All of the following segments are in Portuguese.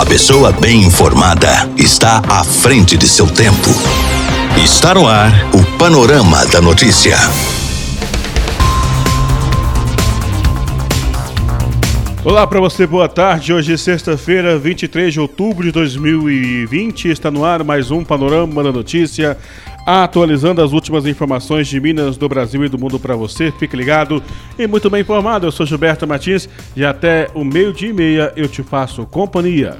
A pessoa bem informada está à frente de seu tempo. Está no ar o Panorama da Notícia. Olá para você, boa tarde. Hoje é sexta-feira, 23 de outubro de 2020. Está no ar mais um Panorama da Notícia, atualizando as últimas informações de Minas, do Brasil e do mundo para você. Fique ligado e muito bem informado. Eu sou Gilberto Martins e até o meio-dia e meia eu te faço companhia.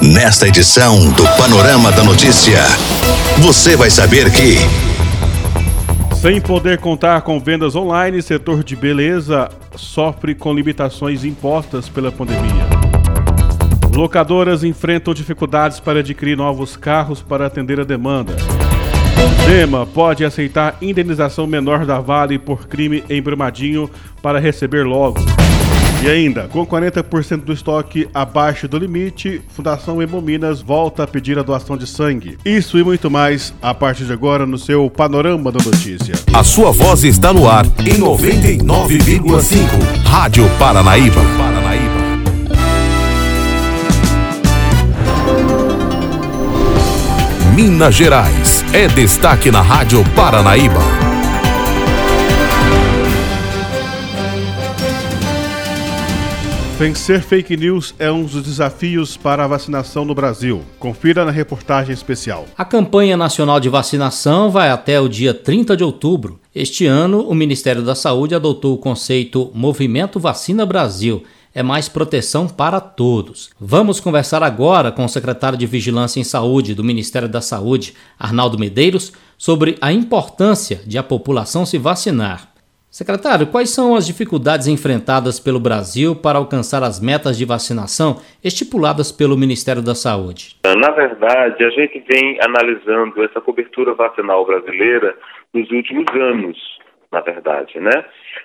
Nesta edição do Panorama da Notícia, você vai saber que. Sem poder contar com vendas online, setor de beleza sofre com limitações impostas pela pandemia. Locadoras enfrentam dificuldades para adquirir novos carros para atender a demanda. Zema pode aceitar indenização menor da Vale por crime em Brumadinho para receber logo. E ainda, com 40% do estoque abaixo do limite, Fundação Hemominas volta a pedir a doação de sangue. Isso e muito mais a partir de agora no seu Panorama da Notícia. A sua voz está no ar em 99,5. Rádio Paranaíba. Paranaíba. Minas Gerais é destaque na Rádio Paranaíba. Vencer fake news é um dos desafios para a vacinação no Brasil. Confira na reportagem especial. A campanha nacional de vacinação vai até o dia 30 de outubro. Este ano, o Ministério da Saúde adotou o conceito Movimento Vacina Brasil. É mais proteção para todos. Vamos conversar agora com o secretário de Vigilância em Saúde do Ministério da Saúde, Arnaldo Medeiros, sobre a importância de a população se vacinar. Secretário, quais são as dificuldades enfrentadas pelo Brasil para alcançar as metas de vacinação estipuladas pelo Ministério da Saúde? Na verdade, a gente vem analisando essa cobertura vacinal brasileira nos últimos anos, na verdade, né?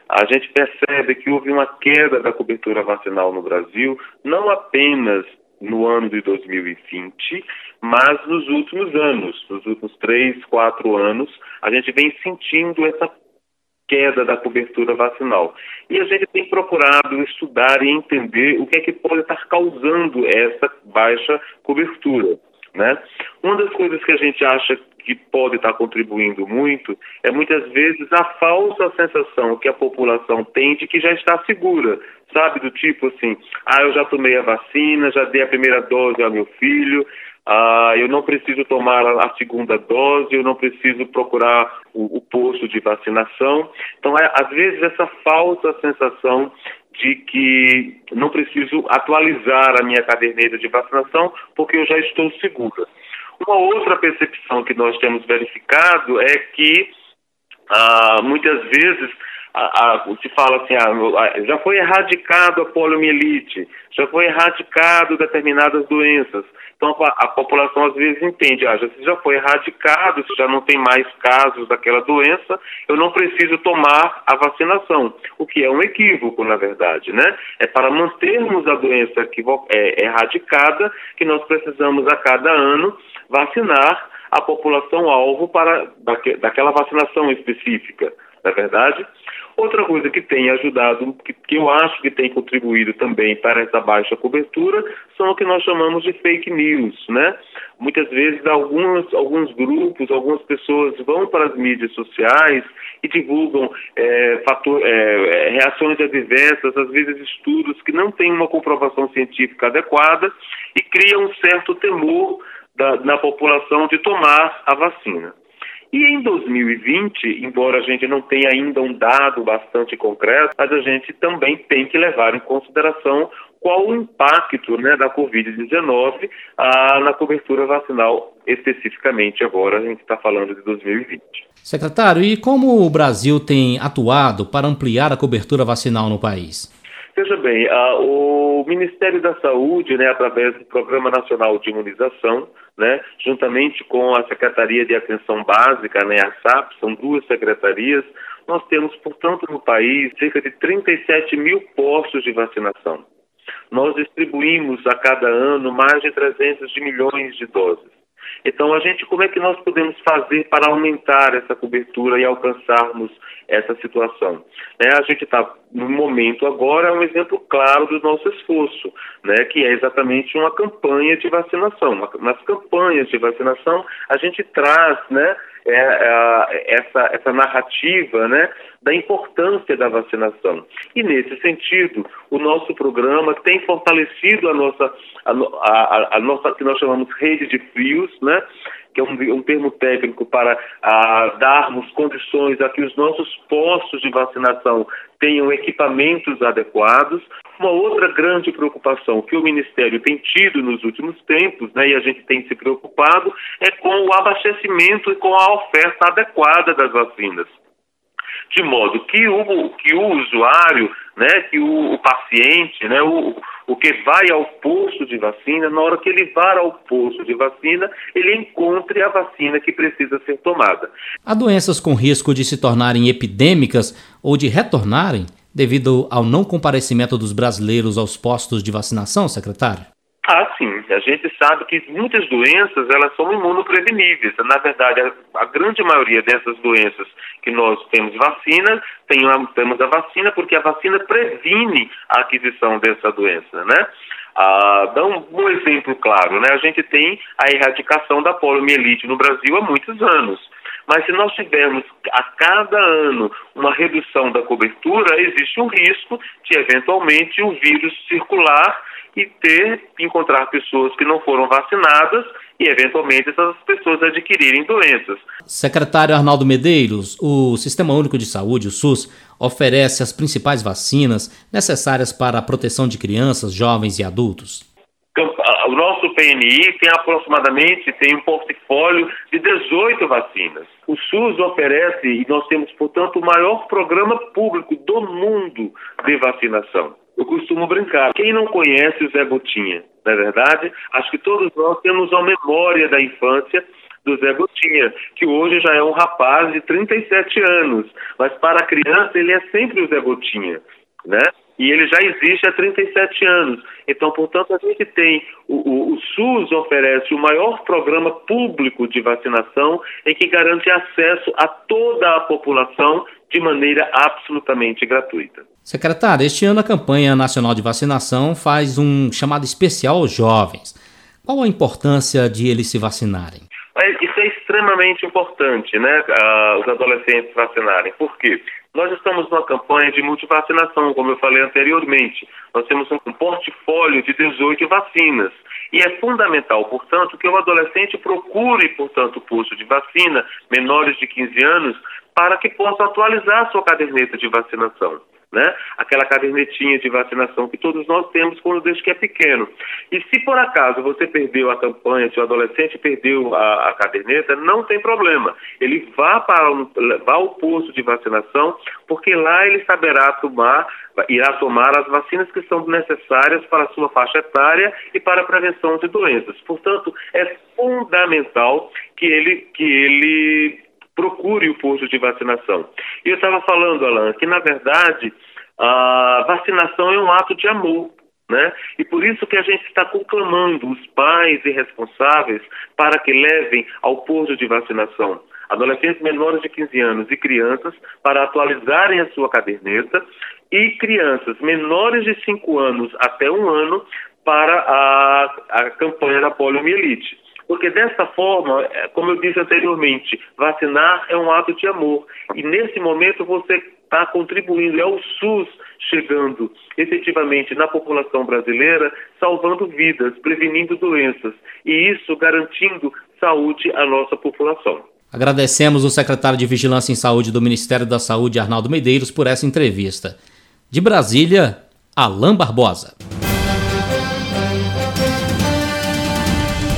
A gente percebe que houve uma queda da cobertura vacinal no Brasil, não apenas no ano de 2020, mas nos últimos anos, nos últimos três, quatro anos, a gente vem sentindo essa queda da cobertura vacinal. E a gente tem procurado estudar e entender o que é que pode estar causando essa baixa cobertura. Né? Uma das coisas que a gente acha que pode estar contribuindo muito é muitas vezes a falsa sensação que a população tem de que já está segura, sabe? Do tipo assim, ah, eu já tomei a vacina, já dei a primeira dose ao meu filho, ah, eu não preciso tomar a segunda dose, eu não preciso procurar o, o posto de vacinação. Então, é, às vezes, essa falsa sensação de que não preciso atualizar a minha caderneta de vacinação porque eu já estou segura. Uma outra percepção que nós temos verificado é que ah, muitas vezes a, a, se fala assim, ah, já foi erradicado a poliomielite, já foi erradicado determinadas doenças. Então a, a, população às vezes entende, ah, já, já foi erradicado, já não tem mais casos daquela doença, eu não preciso tomar a vacinação, o que é um equívoco, na verdade, né? É para mantermos a doença é, erradicada que nós precisamos a cada ano vacinar a população alvo para daquela vacinação específica, na é verdade. Outra coisa que tem ajudado, que, que, eu acho que tem contribuído também para essa baixa cobertura, são o que nós chamamos de fake news, né? Muitas vezes alguns, alguns grupos, algumas pessoas vão para as mídias sociais e divulgam é, fator, é, reações adversas, às vezes estudos que não têm uma comprovação científica adequada e criam um certo temor da, na população de tomar a vacina. E em 2020, embora a gente não tenha ainda um dado bastante concreto, mas a gente também tem que levar em consideração qual o impacto né, da Covid-19 ah, na cobertura vacinal, especificamente agora, a gente está falando de 2020. Secretário, e como o Brasil tem atuado para ampliar a cobertura vacinal no país? Veja bem, ah, o Ministério da Saúde, né, através do Programa Nacional de Imunização, né, juntamente com a Secretaria de Atenção Básica, né, a SAP, são duas secretarias, nós temos, portanto, no país cerca de 37 mil postos de vacinação. Nós distribuímos a cada ano mais de 300 de milhões de doses. Então, a gente, como é que nós podemos fazer para aumentar essa cobertura e alcançarmos essa situação. Né? A gente está, no momento agora, é um exemplo claro do nosso esforço, né? que é exatamente uma campanha de vacinação. Nas campanhas de vacinação, a gente traz né, é, é, essa, essa narrativa né, da importância da vacinação. E, nesse sentido, o nosso programa tem fortalecido a nossa, a, a, a nossa que nós chamamos rede de frios, né, que é um, um termo técnico para darmos condições a que os nossos postos de vacinação tenham equipamentos adequados. Uma outra grande preocupação que o Ministério tem tido nos últimos tempos, né, e a gente tem se preocupado, é com o abastecimento e com a oferta adequada das vacinas de modo que o, que o usuário, né, que o, o paciente, né, o, o que vai ao posto de vacina, na hora que ele vai ao posto de vacina, ele encontre a vacina que precisa ser tomada. Há doenças com risco de se tornarem epidêmicas ou de retornarem devido ao não comparecimento dos brasileiros aos postos de vacinação, secretário? Ah, sim. A gente sabe que muitas doenças elas são imunopreveníveis. Na verdade, a, a grande maioria dessas doenças que nós temos vacina, tem temos a vacina porque a vacina previne a aquisição dessa doença, né? Ah, dá um, um exemplo claro, né? A gente tem a erradicação da poliomielite no Brasil há muitos anos. Mas se nós tivermos a cada ano uma redução da cobertura, existe um risco de eventualmente o vírus circular e ter, encontrar pessoas que não foram vacinadas e, eventualmente, essas pessoas adquirirem doenças. Secretário Arnaldo Medeiros, o Sistema Único de Saúde, o SUS, oferece as principais vacinas necessárias para a proteção de crianças, jovens e adultos. O nosso PNI tem aproximadamente tem um portfólio de 18 vacinas. O SUS oferece, e nós temos, portanto, o maior programa público do mundo de vacinação eu costumo brincar. Quem não conhece o Zé Gotinha, não é verdade? Acho que todos nós temos a memória da infância do Zé Gotinha, que hoje já é um rapaz de 37 anos, mas para a criança ele é sempre o Zé Gotinha, né? E ele já existe há 37 anos. Então, portanto, a gente tem o, o, o SUS oferece o maior programa público de vacinação em que garante acesso a toda a população de maneira absolutamente gratuita. Secretário, este ano a campanha nacional de vacinação faz um chamado especial aos jovens. Qual a importância de eles se vacinarem? Isso é extremamente importante, né? Os adolescentes vacinarem. Por quê? Nós estamos numa campanha de multivacinação, como eu falei anteriormente. Nós temos um portfólio de 18 vacinas. E é fundamental, portanto, que o adolescente procure, portanto, o posto de vacina, menores de 15 anos, para que possa atualizar a sua caderneta de vacinação né? Aquela cadernetinha de vacinação que todos nós temos quando desde que é pequeno. E se por acaso você perdeu a campanha, se o adolescente perdeu a, a caderneta, não tem problema. Ele vá para vá ao posto de vacinação, porque lá ele saberá tomar, irá tomar as vacinas que são necessárias para a sua faixa etária e para a prevenção de doenças. Portanto, é fundamental que ele que ele procure o posto de vacinação. E eu estava falando, Alan, que na verdade a vacinação é um ato de amor. Né? E por isso que a gente está conclamando os pais e responsáveis para que levem ao posto de vacinação adolescentes menores de 15 anos e crianças para atualizarem a sua caderneta e crianças menores de 5 anos até um ano para a, a campanha da poliomielite. Porque dessa forma, é, como eu disse anteriormente, vacinar é um ato de amor. E nesse momento você está contribuindo, é o SUS chegando efetivamente na população brasileira, salvando vidas, prevenindo doenças e isso garantindo saúde à nossa população. Agradecemos o secretário de Vigilância em Saúde do Ministério da Saúde, Arnaldo Medeiros, por essa entrevista. De Brasília, Alain Barbosa.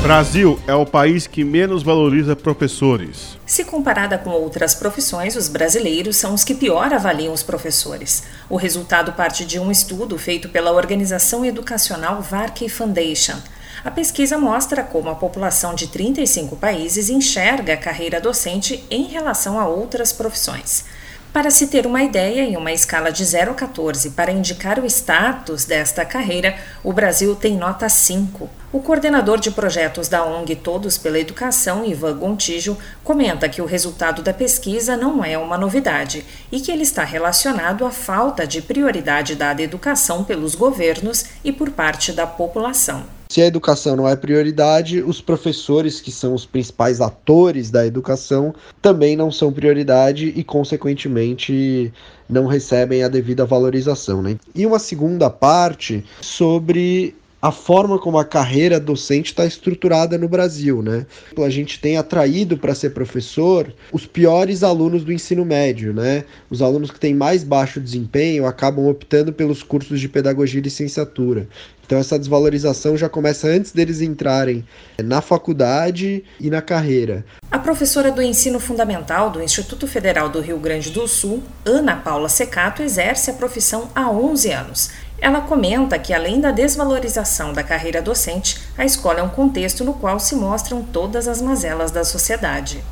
Brasil é o país que menos valoriza professores. Se comparada com outras profissões, os brasileiros são os que pior avaliam os professores. O resultado parte de um estudo feito pela organização educacional Varkey Foundation. A pesquisa mostra como a população de 35 países enxerga a carreira docente em relação a outras profissões. Para se ter uma ideia, em uma escala de 0 a 14 para indicar o status desta carreira, o Brasil tem nota 5. O coordenador de projetos da ONG Todos pela Educação, Ivan Gontijo, comenta que o resultado da pesquisa não é uma novidade e que ele está relacionado à falta de prioridade dada à educação pelos governos e por parte da população. Se a educação não é prioridade, os professores, que são os principais atores da educação, também não são prioridade e, consequentemente, não recebem a devida valorização. Né? E uma segunda parte sobre a forma como a carreira docente está estruturada no Brasil, né? A gente tem atraído para ser professor os piores alunos do ensino médio, né? Os alunos que têm mais baixo desempenho acabam optando pelos cursos de pedagogia e licenciatura. Então essa desvalorização já começa antes deles entrarem na faculdade e na carreira. A professora do ensino fundamental do Instituto Federal do Rio Grande do Sul, Ana Paula Secato, exerce a profissão há 11 anos ela comenta que, além da desvalorização da carreira docente, a escola é um contexto no qual se mostram todas as mazelas da sociedade.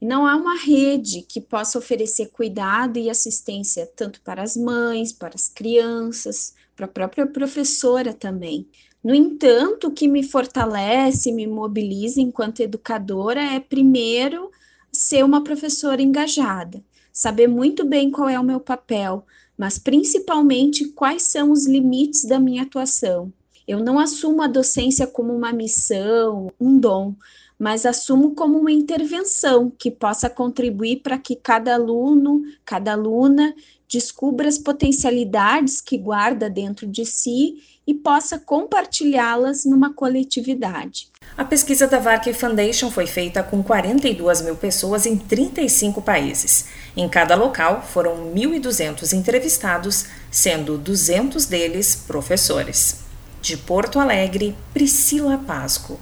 Não há uma rede que possa oferecer cuidado e assistência tanto para as mães, para as crianças, para a própria professora também. No entanto, o que me fortalece, me mobiliza enquanto educadora é, primeiro, ser uma professora engajada, saber muito bem qual é o meu papel, mas principalmente quais são os limites da minha atuação. Eu não assumo a docência como uma missão, um dom, mas assumo como uma intervenção que possa contribuir para que cada aluno, cada aluna descubra as potencialidades que guarda dentro de si e possa compartilhá-las numa coletividade. A pesquisa da Varkey Foundation foi feita com 42 mil pessoas em 35 países. Em cada local foram 1.200 entrevistados, sendo 200 deles professores. De Porto Alegre, Priscila Pasco.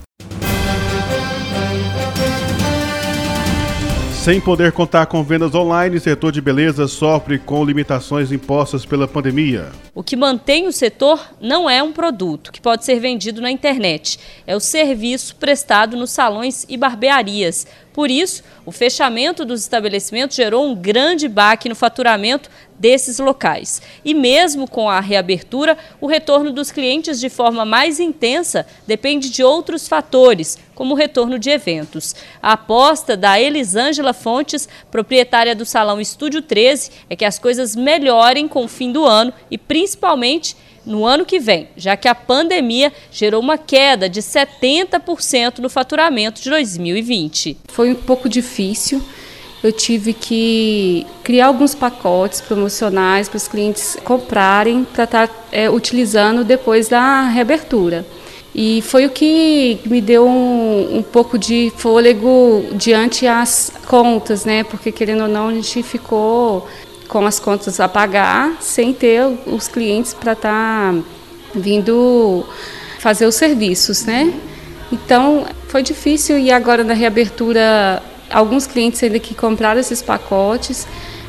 Sem poder contar com vendas online, o setor de beleza sofre com limitações impostas pela pandemia. O que mantém o setor não é um produto que pode ser vendido na internet, é o serviço prestado nos salões e barbearias. Por isso, o fechamento dos estabelecimentos gerou um grande baque no faturamento desses locais. E mesmo com a reabertura, o retorno dos clientes de forma mais intensa depende de outros fatores, como o retorno de eventos. A aposta da Elisângela Fontes, proprietária do Salão Estúdio 13, é que as coisas melhorem com o fim do ano e principalmente no ano que vem, já que a pandemia gerou uma queda de 70% no faturamento de 2020. Foi um pouco difícil. Eu tive que criar alguns pacotes promocionais para os clientes comprarem para estar tá, é, utilizando depois da reabertura. E foi o que me deu um, um, pouco de fôlego diante as contas, né? Porque querendo ou não, a gente ficou com as contas a pagar, sem ter os clientes para estar tá vindo fazer os serviços, né? Então foi difícil e agora na reabertura alguns clientes ainda que compraram esses pacotes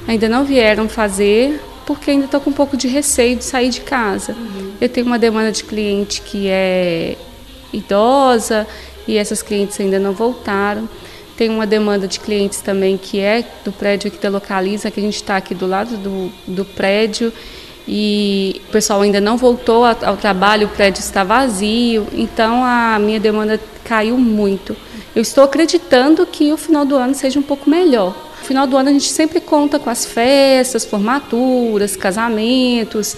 ainda não vieram fazer porque ainda estou com um pouco de receio de sair de casa. Uhum. Eu tenho uma demanda de cliente que é idosa e essas clientes ainda não voltaram. Tem uma demanda de clientes também que é do prédio aqui da Localiza, que a gente está aqui do lado do, do prédio e o pessoal ainda não voltou ao trabalho, o prédio está vazio, então a minha demanda caiu muito. Eu estou acreditando que o final do ano seja um pouco melhor. No final do ano a gente sempre conta com as festas, formaturas, casamentos,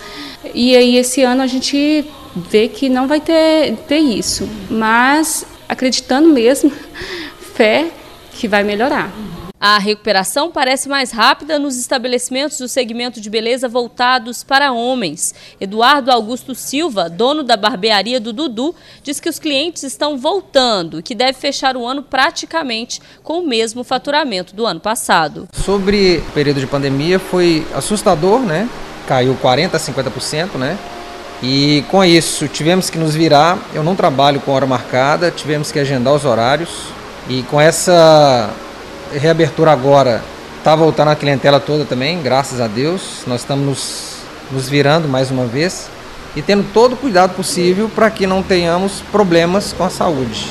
e aí esse ano a gente vê que não vai ter, ter isso, mas acreditando mesmo, fé que vai melhorar. A recuperação parece mais rápida nos estabelecimentos do segmento de beleza voltados para homens. Eduardo Augusto Silva, dono da barbearia do Dudu, diz que os clientes estão voltando e que deve fechar o ano praticamente com o mesmo faturamento do ano passado. Sobre o período de pandemia foi assustador, né? Caiu 40 a 50%, né? E com isso tivemos que nos virar. Eu não trabalho com hora marcada, tivemos que agendar os horários e com essa reabertura agora, está voltando a clientela toda também, graças a Deus. Nós estamos nos, nos virando mais uma vez e tendo todo o cuidado possível para que não tenhamos problemas com a saúde.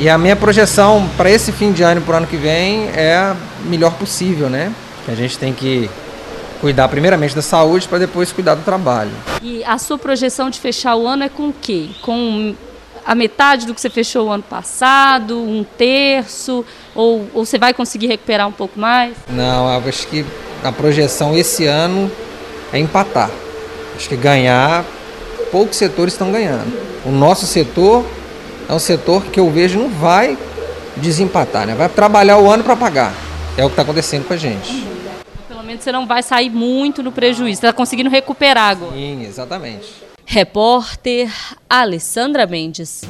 E a minha projeção para esse fim de ano e para o ano que vem é a melhor possível, né? A gente tem que cuidar primeiramente da saúde para depois cuidar do trabalho. E a sua projeção de fechar o ano é com o quê? Com a metade do que você fechou o ano passado, um terço, ou, ou você vai conseguir recuperar um pouco mais? Não, acho que a projeção esse ano é empatar. Acho que ganhar, poucos setores estão ganhando. O nosso setor é um setor que eu vejo não vai desempatar, né? Vai trabalhar o ano para pagar. É o que está acontecendo com a gente. Pelo menos você não vai sair muito no prejuízo. Está conseguindo recuperar agora. Sim, exatamente. Repórter Alessandra Mendes.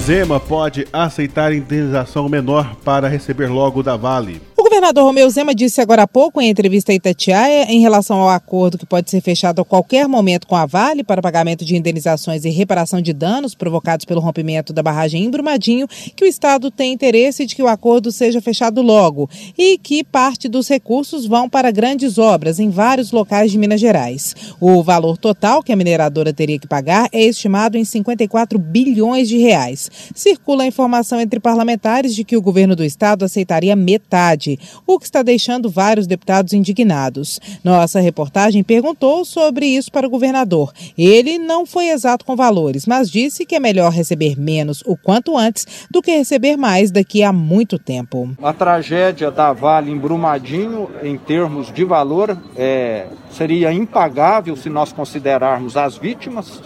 Zema pode aceitar indenização menor para receber logo da Vale governador Romeu Zema disse agora há pouco em entrevista a Itatiaia, em relação ao acordo que pode ser fechado a qualquer momento com a Vale para pagamento de indenizações e reparação de danos provocados pelo rompimento da barragem em Brumadinho, que o Estado tem interesse de que o acordo seja fechado logo e que parte dos recursos vão para grandes obras em vários locais de Minas Gerais. O valor total que a mineradora teria que pagar é estimado em 54 bilhões de reais. Circula a informação entre parlamentares de que o governo do estado aceitaria metade o que está deixando vários deputados indignados. Nossa reportagem perguntou sobre isso para o governador. Ele não foi exato com valores, mas disse que é melhor receber menos o quanto antes do que receber mais daqui a muito tempo. A tragédia da Vale em Brumadinho, em termos de valor, é, seria impagável se nós considerarmos as vítimas,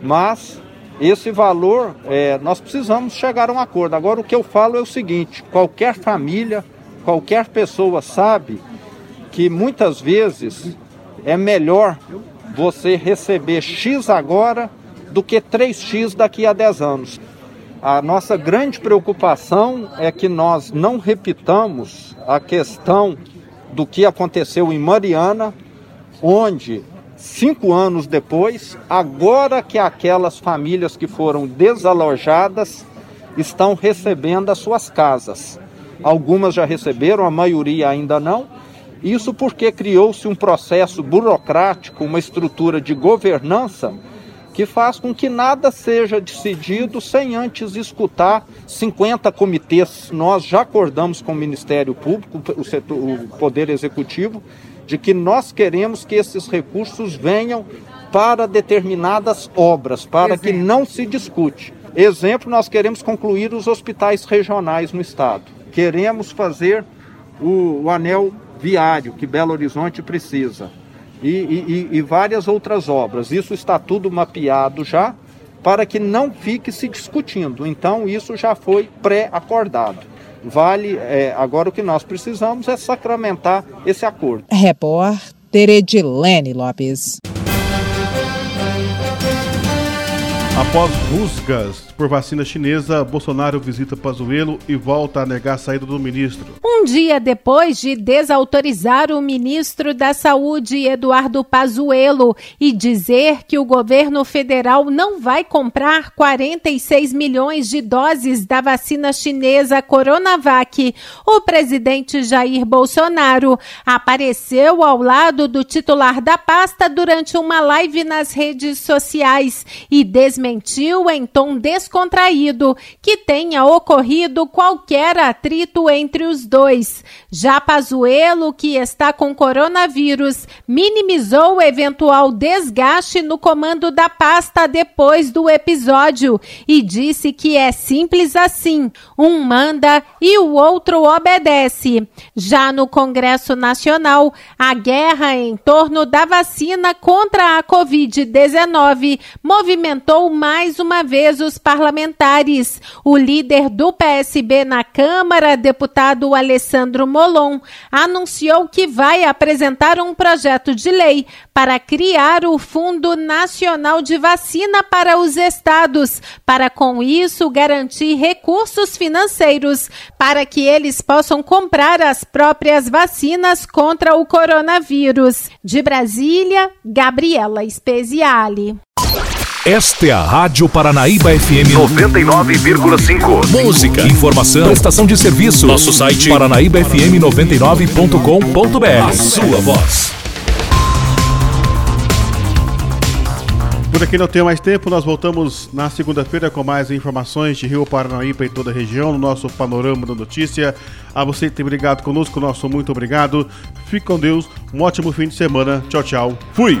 mas esse valor, é, nós precisamos chegar a um acordo. Agora, o que eu falo é o seguinte: qualquer família, qualquer pessoa sabe que muitas vezes é melhor você receber X agora do que 3X daqui a 10 anos. A nossa grande preocupação é que nós não repitamos a questão do que aconteceu em Mariana, onde cinco anos depois, agora que aquelas famílias que foram desalojadas estão recebendo as suas casas. Algumas já receberam, a maioria ainda não. Isso porque criou-se um processo burocrático, uma estrutura de governança que faz com que nada seja decidido sem antes escutar 50 comitês. Nós já acordamos com o Ministério Público, o, setor, o Poder Executivo, de que nós queremos que esses recursos venham para determinadas obras, para Exemplo. que não se discute. Exemplo, nós queremos concluir os hospitais regionais no estado queremos fazer o, o anel viário que Belo Horizonte precisa e, e, e várias outras obras. Isso está tudo mapeado já para que não fique se discutindo. Então, isso já foi pré-acordado. Vale, é, agora o que nós precisamos é sacramentar esse acordo. Repórter Edilene Lopes. Após rusgas por vacina chinesa, Bolsonaro visita Pazuello e volta a negar a saída do ministro. Um dia depois de desautorizar o ministro da Saúde, Eduardo Pazuello, e dizer que o governo federal não vai comprar 46 milhões de doses da vacina chinesa Coronavac, o presidente Jair Bolsonaro apareceu ao lado do titular da pasta durante uma live nas redes sociais e desmentiu em tom descontraído que tenha ocorrido qualquer atrito entre os dois. Já Pazuello, que está com coronavírus, minimizou o eventual desgaste no comando da pasta depois do episódio e disse que é simples assim: um manda e o outro obedece. Já no Congresso Nacional, a guerra em torno da vacina contra a Covid-19 movimentou mais uma vez os parlamentares. O líder do PSB na Câmara, deputado Alessandro Molon, anunciou que vai apresentar um projeto de lei para criar o Fundo Nacional de Vacina para os estados, para com isso garantir recursos financeiros para que eles possam comprar as próprias vacinas contra o coronavírus. De Brasília, Gabriela Speziale. Esta é a Rádio Paranaíba FM 99,5. Música, informação, prestação de serviço. Nosso site paranaíbafm99.com.br. A sua voz. Por aqui não tenho mais tempo, nós voltamos na segunda-feira com mais informações de Rio Paranaíba e toda a região, no nosso Panorama da Notícia. A você que tem brigado conosco, nosso muito obrigado. Fique com Deus, um ótimo fim de semana. Tchau, tchau. Fui!